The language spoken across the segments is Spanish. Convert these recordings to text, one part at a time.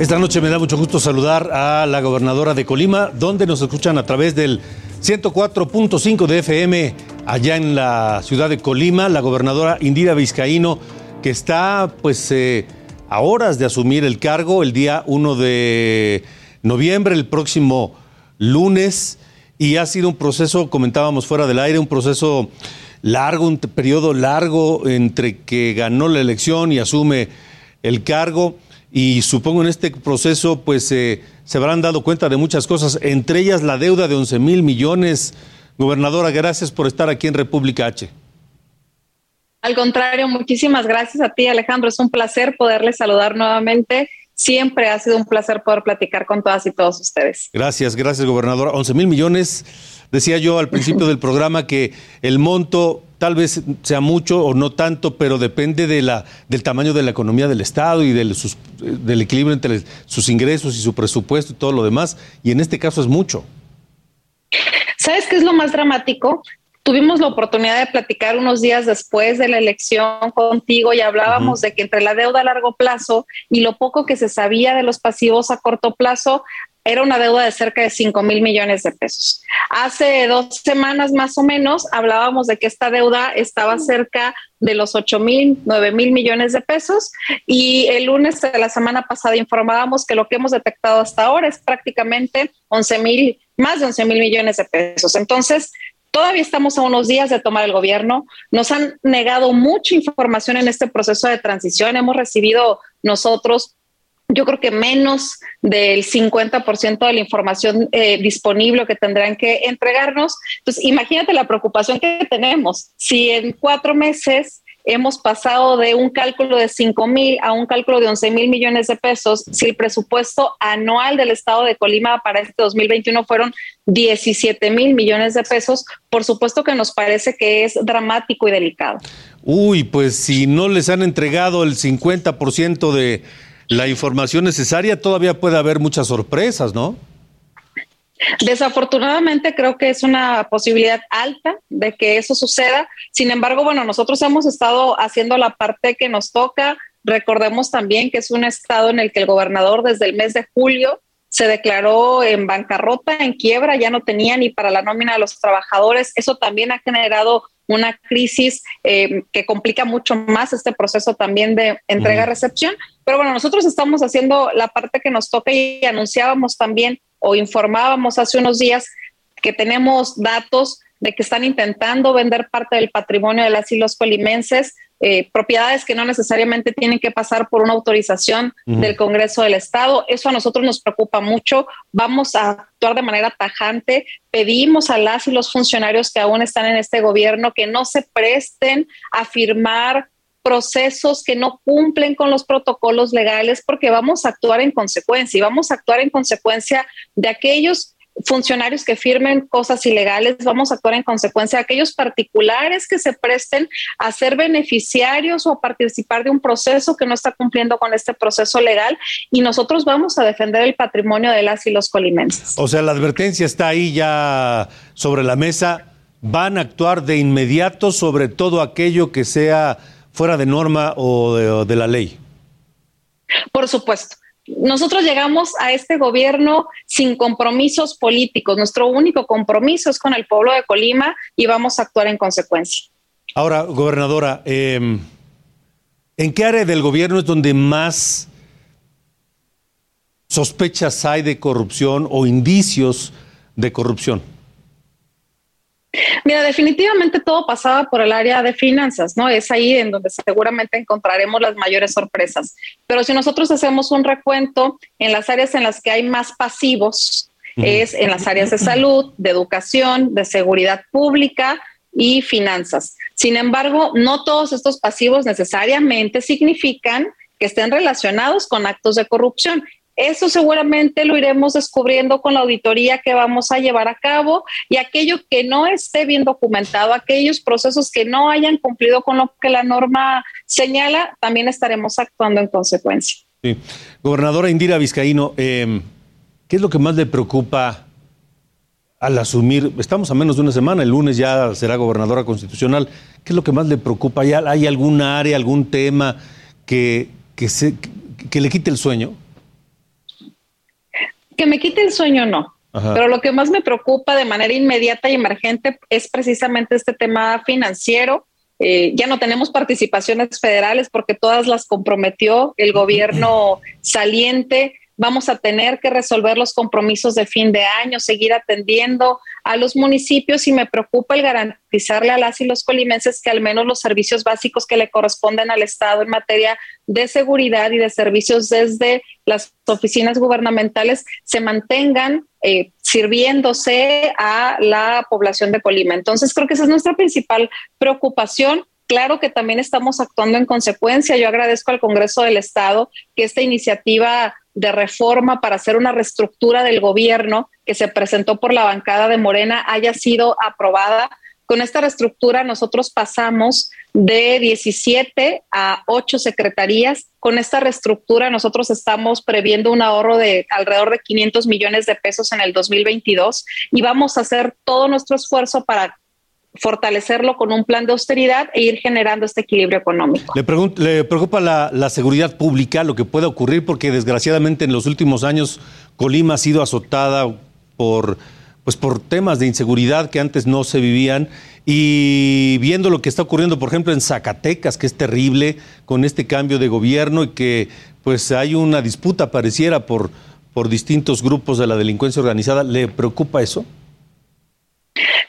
Esta noche me da mucho gusto saludar a la gobernadora de Colima, donde nos escuchan a través del 104.5 de FM allá en la ciudad de Colima, la gobernadora Indira Vizcaíno, que está pues eh, a horas de asumir el cargo el día 1 de noviembre, el próximo lunes, y ha sido un proceso, comentábamos fuera del aire, un proceso largo, un periodo largo entre que ganó la elección y asume el cargo y supongo en este proceso pues eh, se habrán dado cuenta de muchas cosas, entre ellas la deuda de 11 mil millones. Gobernadora, gracias por estar aquí en República H. Al contrario, muchísimas gracias a ti Alejandro, es un placer poderle saludar nuevamente. Siempre ha sido un placer poder platicar con todas y todos ustedes. Gracias, gracias gobernadora. 11 mil millones, decía yo al principio del programa que el monto tal vez sea mucho o no tanto, pero depende de la, del tamaño de la economía del Estado y del, sus, del equilibrio entre sus ingresos y su presupuesto y todo lo demás. Y en este caso es mucho. ¿Sabes qué es lo más dramático? Tuvimos la oportunidad de platicar unos días después de la elección contigo y hablábamos de que entre la deuda a largo plazo y lo poco que se sabía de los pasivos a corto plazo, era una deuda de cerca de 5 mil millones de pesos. Hace dos semanas más o menos hablábamos de que esta deuda estaba cerca de los 8 mil, 9 mil millones de pesos y el lunes de la semana pasada informábamos que lo que hemos detectado hasta ahora es prácticamente 11 mil, más de 11 mil millones de pesos. Entonces, Todavía estamos a unos días de tomar el gobierno. Nos han negado mucha información en este proceso de transición. Hemos recibido nosotros yo creo que menos del 50% de la información eh, disponible que tendrán que entregarnos. Pues imagínate la preocupación que tenemos. Si en cuatro meses hemos pasado de un cálculo de 5 mil a un cálculo de 11 mil millones de pesos, si el presupuesto anual del estado de Colima para este 2021 fueron 17 mil millones de pesos, por supuesto que nos parece que es dramático y delicado. Uy, pues si no les han entregado el 50% de la información necesaria, todavía puede haber muchas sorpresas, ¿no? Desafortunadamente creo que es una posibilidad alta de que eso suceda. Sin embargo, bueno, nosotros hemos estado haciendo la parte que nos toca. Recordemos también que es un estado en el que el gobernador desde el mes de julio se declaró en bancarrota, en quiebra, ya no tenía ni para la nómina de los trabajadores. Eso también ha generado una crisis eh, que complica mucho más este proceso también de entrega-recepción. Pero bueno, nosotros estamos haciendo la parte que nos toca y anunciábamos también o informábamos hace unos días que tenemos datos de que están intentando vender parte del patrimonio de las y los colimenses, eh, propiedades que no necesariamente tienen que pasar por una autorización del Congreso del Estado. Eso a nosotros nos preocupa mucho. Vamos a actuar de manera tajante. Pedimos a las y los funcionarios que aún están en este gobierno que no se presten a firmar procesos que no cumplen con los protocolos legales porque vamos a actuar en consecuencia y vamos a actuar en consecuencia de aquellos funcionarios que firmen cosas ilegales, vamos a actuar en consecuencia. Aquellos particulares que se presten a ser beneficiarios o a participar de un proceso que no está cumpliendo con este proceso legal y nosotros vamos a defender el patrimonio de las y los colimenses. O sea, la advertencia está ahí ya sobre la mesa. Van a actuar de inmediato sobre todo aquello que sea fuera de norma o de, o de la ley. Por supuesto nosotros llegamos a este gobierno sin compromisos políticos. Nuestro único compromiso es con el pueblo de Colima y vamos a actuar en consecuencia. Ahora, gobernadora, eh, ¿en qué área del gobierno es donde más sospechas hay de corrupción o indicios de corrupción? Mira, definitivamente todo pasaba por el área de finanzas, ¿no? Es ahí en donde seguramente encontraremos las mayores sorpresas. Pero si nosotros hacemos un recuento en las áreas en las que hay más pasivos, es en las áreas de salud, de educación, de seguridad pública y finanzas. Sin embargo, no todos estos pasivos necesariamente significan que estén relacionados con actos de corrupción. Eso seguramente lo iremos descubriendo con la auditoría que vamos a llevar a cabo y aquello que no esté bien documentado, aquellos procesos que no hayan cumplido con lo que la norma señala, también estaremos actuando en consecuencia. Sí. Gobernadora Indira Vizcaíno, em, ¿qué es lo que más le preocupa al asumir? Estamos a menos de una semana, el lunes ya será gobernadora constitucional. ¿Qué es lo que más le preocupa? ¿Hay alguna área, algún tema que, que le quite el sueño? Que me quite el sueño, no. Pero lo que más me preocupa de manera inmediata y emergente es precisamente este tema financiero. Eh, ya no tenemos participaciones federales porque todas las comprometió el gobierno saliente vamos a tener que resolver los compromisos de fin de año, seguir atendiendo a los municipios y me preocupa el garantizarle a las y los colimenses que al menos los servicios básicos que le corresponden al Estado en materia de seguridad y de servicios desde las oficinas gubernamentales se mantengan eh, sirviéndose a la población de Colima. Entonces creo que esa es nuestra principal preocupación. Claro que también estamos actuando en consecuencia. Yo agradezco al Congreso del Estado que esta iniciativa de reforma para hacer una reestructura del gobierno que se presentó por la bancada de Morena haya sido aprobada. Con esta reestructura nosotros pasamos de 17 a 8 secretarías. Con esta reestructura nosotros estamos previendo un ahorro de alrededor de 500 millones de pesos en el 2022 y vamos a hacer todo nuestro esfuerzo para fortalecerlo con un plan de austeridad e ir generando este equilibrio económico. Le, le preocupa la, seguridad pública, lo que puede ocurrir, porque desgraciadamente en los últimos años Colima ha sido azotada por, pues por temas de inseguridad que antes no se vivían. Y viendo lo que está ocurriendo, por ejemplo, en Zacatecas, que es terrible con este cambio de gobierno y que pues hay una disputa pareciera por, por distintos grupos de la delincuencia organizada, ¿le preocupa eso?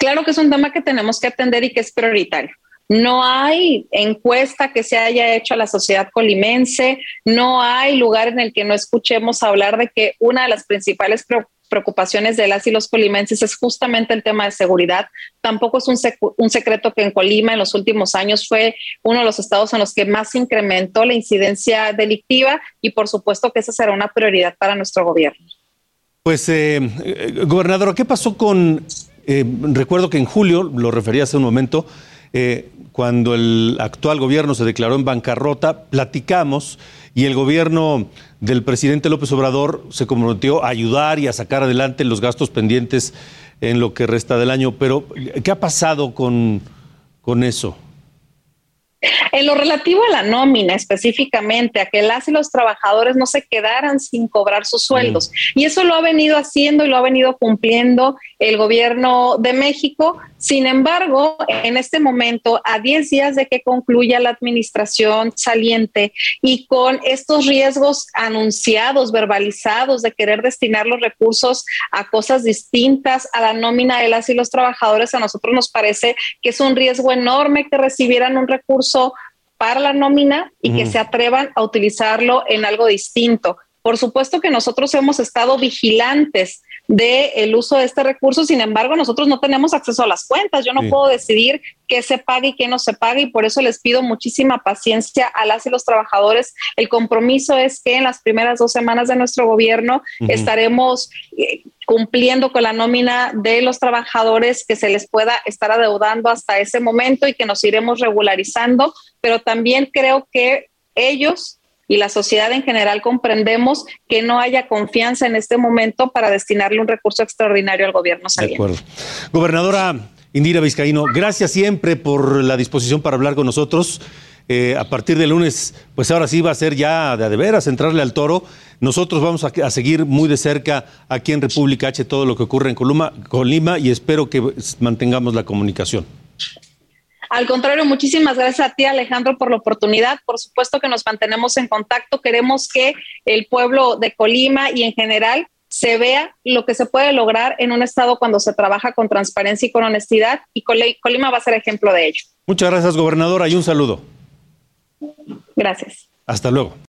Claro que es un tema que tenemos que atender y que es prioritario. No hay encuesta que se haya hecho a la sociedad colimense, no hay lugar en el que no escuchemos hablar de que una de las principales preocupaciones de las y los colimenses es justamente el tema de seguridad. Tampoco es un, secreto que en Colima en los últimos años fue uno de los estados en los que más incrementó la incidencia delictiva y por supuesto que esa será una prioridad para nuestro gobierno. Pues, eh, eh gobernador, ¿qué pasó con eh, recuerdo que en julio, lo refería hace un momento, eh, cuando el actual gobierno se declaró en bancarrota, platicamos y el gobierno del presidente López Obrador se comprometió a ayudar y a sacar adelante los gastos pendientes en lo que resta del año. Pero, ¿qué ha pasado con, con eso? En lo relativo a la nómina específicamente, a que las y los trabajadores no se quedaran sin cobrar sus sueldos. Y eso lo ha venido haciendo y lo ha venido cumpliendo el gobierno de México. Sin embargo, en este momento, a 10 días de que concluya la administración saliente y con estos riesgos anunciados, verbalizados, de querer destinar los recursos a cosas distintas a la nómina de las y los trabajadores, a nosotros nos parece que es un riesgo enorme que recibieran un recurso para la nómina y que se atrevan a utilizarlo en algo distinto. Por supuesto que nosotros hemos estado vigilantes del el uso de este recurso, sin embargo, nosotros no tenemos acceso a las cuentas. Yo no puedo decidir qué se pague y qué no se pague y por eso les pido muchísima paciencia a las y los trabajadores. El compromiso es que en las primeras dos semanas de nuestro gobierno estaremos eh, cumpliendo con la nómina de los trabajadores que se les pueda estar adeudando hasta ese momento y que nos iremos regularizando, pero también creo que ellos y la sociedad en general comprendemos que no haya confianza en este momento para destinarle un recurso extraordinario al gobierno saliente. De acuerdo. Gobernadora Indira Vizcaíno, gracias siempre por la disposición para hablar con nosotros. Eh, a partir del lunes, pues ahora sí va a ser ya de, de veras entrarle al toro. Nosotros vamos a, seguir muy de cerca aquí en República H todo lo que ocurre en Colima y espero que mantengamos la comunicación. Al contrario, muchísimas gracias a ti, Alejandro, por la oportunidad. Por supuesto que nos mantenemos en contacto. Queremos que el pueblo de Colima y en general se vea lo que se puede lograr en un estado cuando se trabaja con transparencia y con honestidad. Y Colima va a ser ejemplo de ello. Muchas gracias, gobernadora, y un saludo. Gracias. Hasta luego.